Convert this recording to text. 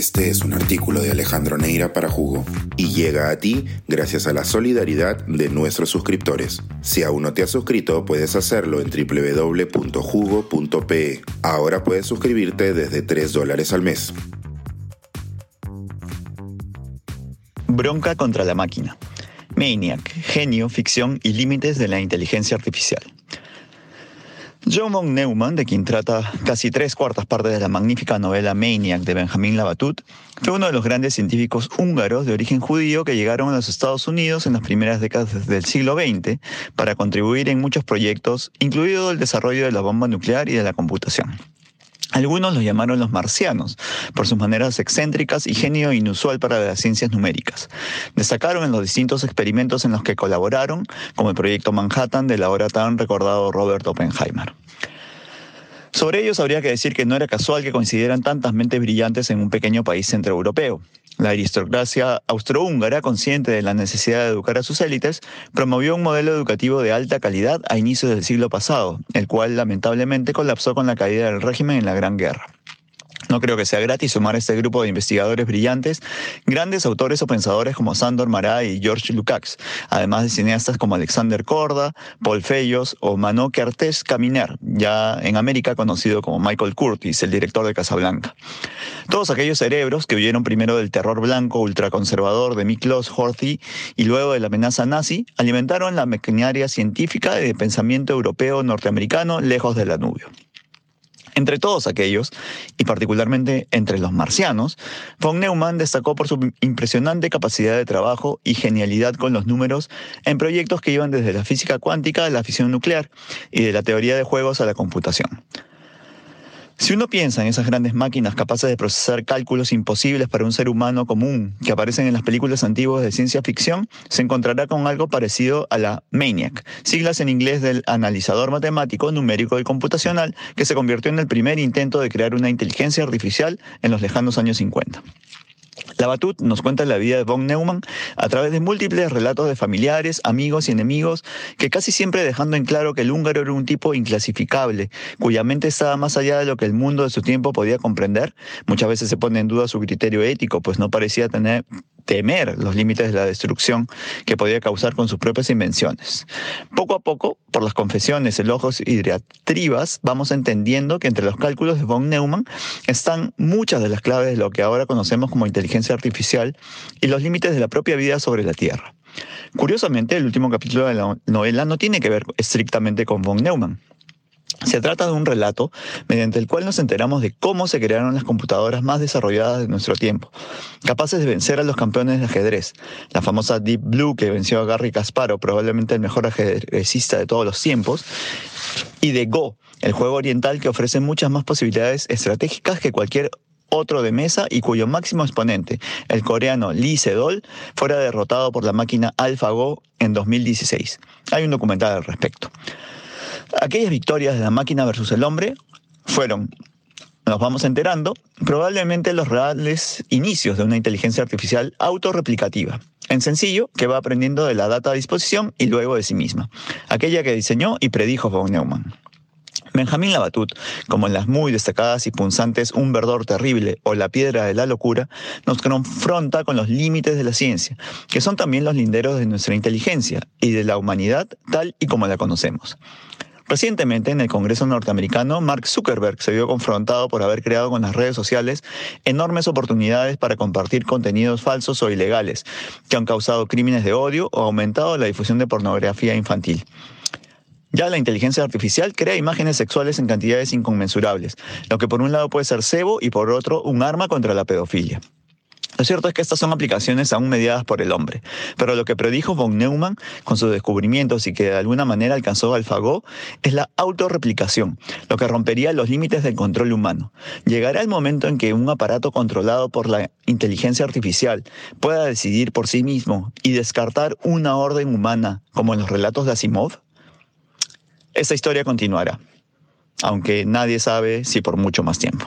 Este es un artículo de Alejandro Neira para Jugo y llega a ti gracias a la solidaridad de nuestros suscriptores. Si aún no te has suscrito, puedes hacerlo en www.jugo.pe. Ahora puedes suscribirte desde 3 dólares al mes. Bronca contra la máquina. Maniac, genio, ficción y límites de la inteligencia artificial. John von Neumann, de quien trata casi tres cuartas partes de la magnífica novela Maniac de Benjamin Labatut, fue uno de los grandes científicos húngaros de origen judío que llegaron a los Estados Unidos en las primeras décadas del siglo XX para contribuir en muchos proyectos, incluido el desarrollo de la bomba nuclear y de la computación. Algunos los llamaron los marcianos, por sus maneras excéntricas y genio inusual para las ciencias numéricas. Destacaron en los distintos experimentos en los que colaboraron, como el proyecto Manhattan del ahora tan recordado Robert Oppenheimer. Sobre ellos habría que decir que no era casual que coincidieran tantas mentes brillantes en un pequeño país centroeuropeo. La aristocracia austrohúngara, consciente de la necesidad de educar a sus élites, promovió un modelo educativo de alta calidad a inicios del siglo pasado, el cual lamentablemente colapsó con la caída del régimen en la Gran Guerra. No creo que sea gratis sumar a este grupo de investigadores brillantes grandes autores o pensadores como Sandor Marat y George Lukács, además de cineastas como Alexander Korda, Paul Fellos o Mano Kertész Caminer, ya en América conocido como Michael Curtis, el director de Casablanca. Todos aquellos cerebros que huyeron primero del terror blanco ultraconservador de Miklos Horthy y luego de la amenaza nazi, alimentaron la maquinaria científica de pensamiento europeo norteamericano lejos del Danubio. Entre todos aquellos, y particularmente entre los marcianos, von Neumann destacó por su impresionante capacidad de trabajo y genialidad con los números en proyectos que iban desde la física cuántica a la fisión nuclear y de la teoría de juegos a la computación. Si uno piensa en esas grandes máquinas capaces de procesar cálculos imposibles para un ser humano común que aparecen en las películas antiguas de ciencia ficción, se encontrará con algo parecido a la MANIAC, siglas en inglés del analizador matemático, numérico y computacional, que se convirtió en el primer intento de crear una inteligencia artificial en los lejanos años 50. La Batut nos cuenta la vida de von Neumann a través de múltiples relatos de familiares, amigos y enemigos, que casi siempre dejando en claro que el húngaro era un tipo inclasificable, cuya mente estaba más allá de lo que el mundo de su tiempo podía comprender. Muchas veces se pone en duda su criterio ético, pues no parecía tener temer los límites de la destrucción que podía causar con sus propias invenciones. Poco a poco, por las confesiones, elogios y diatribas, vamos entendiendo que entre los cálculos de von Neumann están muchas de las claves de lo que ahora conocemos como inteligencia artificial y los límites de la propia vida sobre la Tierra. Curiosamente, el último capítulo de la novela no tiene que ver estrictamente con von Neumann. Se trata de un relato mediante el cual nos enteramos de cómo se crearon las computadoras más desarrolladas de nuestro tiempo, capaces de vencer a los campeones de ajedrez, la famosa Deep Blue que venció a Garry Kasparov, probablemente el mejor ajedrecista de todos los tiempos, y de Go, el juego oriental que ofrece muchas más posibilidades estratégicas que cualquier otro de mesa y cuyo máximo exponente, el coreano Lee Sedol, fuera derrotado por la máquina AlphaGo en 2016. Hay un documental al respecto. Aquellas victorias de la máquina versus el hombre fueron, nos vamos enterando, probablemente los reales inicios de una inteligencia artificial autorreplicativa. En sencillo, que va aprendiendo de la data a disposición y luego de sí misma. Aquella que diseñó y predijo von Neumann. Benjamín Labatut, como en las muy destacadas y punzantes Un verdor terrible o La piedra de la locura, nos confronta con los límites de la ciencia, que son también los linderos de nuestra inteligencia y de la humanidad tal y como la conocemos. Recientemente, en el Congreso norteamericano, Mark Zuckerberg se vio confrontado por haber creado con las redes sociales enormes oportunidades para compartir contenidos falsos o ilegales, que han causado crímenes de odio o aumentado la difusión de pornografía infantil. Ya la inteligencia artificial crea imágenes sexuales en cantidades inconmensurables, lo que por un lado puede ser cebo y por otro un arma contra la pedofilia. Lo cierto es que estas son aplicaciones aún mediadas por el hombre, pero lo que predijo von Neumann con sus descubrimientos y que de alguna manera alcanzó AlphaGo es la autorreplicación, lo que rompería los límites del control humano. Llegará el momento en que un aparato controlado por la inteligencia artificial pueda decidir por sí mismo y descartar una orden humana, como en los relatos de Asimov. Esta historia continuará, aunque nadie sabe si por mucho más tiempo.